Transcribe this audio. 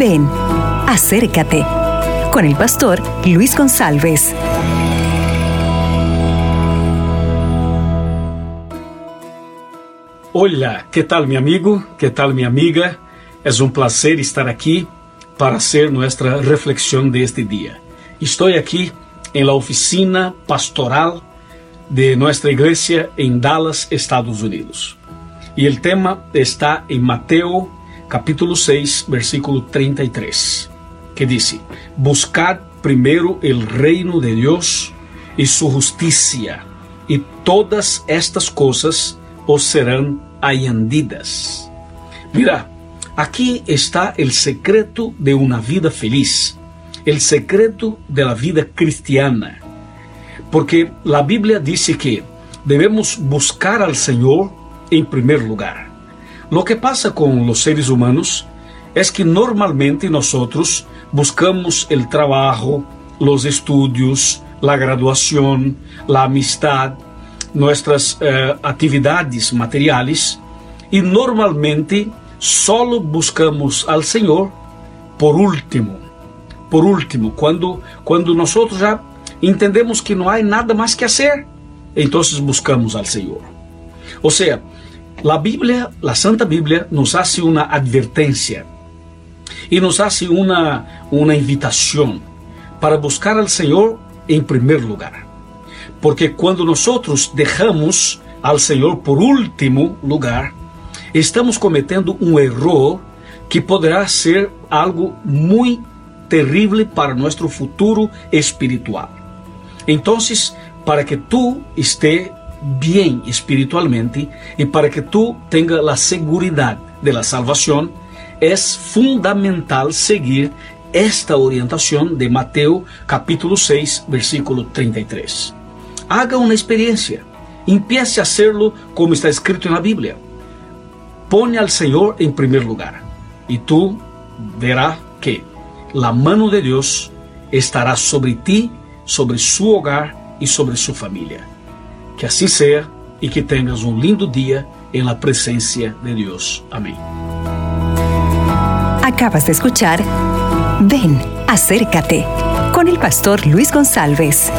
Ven, acércate con el pastor Luis González. Hola, ¿qué tal mi amigo? ¿Qué tal mi amiga? Es un placer estar aquí para hacer nuestra reflexión de este día. Estoy aquí en la oficina pastoral de nuestra iglesia en Dallas, Estados Unidos. Y el tema está en Mateo capítulo 6, versículo 33, que dice, Buscad primero el reino de Dios y su justicia, y todas estas cosas os serán añadidas. Mira, aquí está el secreto de una vida feliz, el secreto de la vida cristiana. Porque la Biblia dice que debemos buscar al Señor en primer lugar. Lo que pasa con los seres humanos es que normalmente nosotros buscamos el trabajo, los estudios, la graduación, la amistad, nuestras eh, actividades materiales y normalmente solo buscamos al Señor por último. Por último, cuando, cuando nosotros ya entendemos que no hay nada más que hacer, entonces buscamos al Señor. O sea, la Biblia, la Santa Biblia, nos hace una advertencia y nos hace una, una invitación para buscar al Señor en primer lugar. Porque cuando nosotros dejamos al Señor por último lugar, estamos cometiendo un error que podrá ser algo muy terrible para nuestro futuro espiritual. Entonces, para que tú estés bien espiritualmente y para que tú tengas la seguridad de la salvación, es fundamental seguir esta orientación de Mateo capítulo 6, versículo 33. Haga una experiencia, empiece a hacerlo como está escrito en la Biblia. Pone al Señor en primer lugar y tú verás que la mano de Dios estará sobre ti, sobre su hogar y sobre su familia. Que así sea y que tengas un lindo día en la presencia de Dios. Amén. Acabas de escuchar Ven, acércate con el pastor Luis González.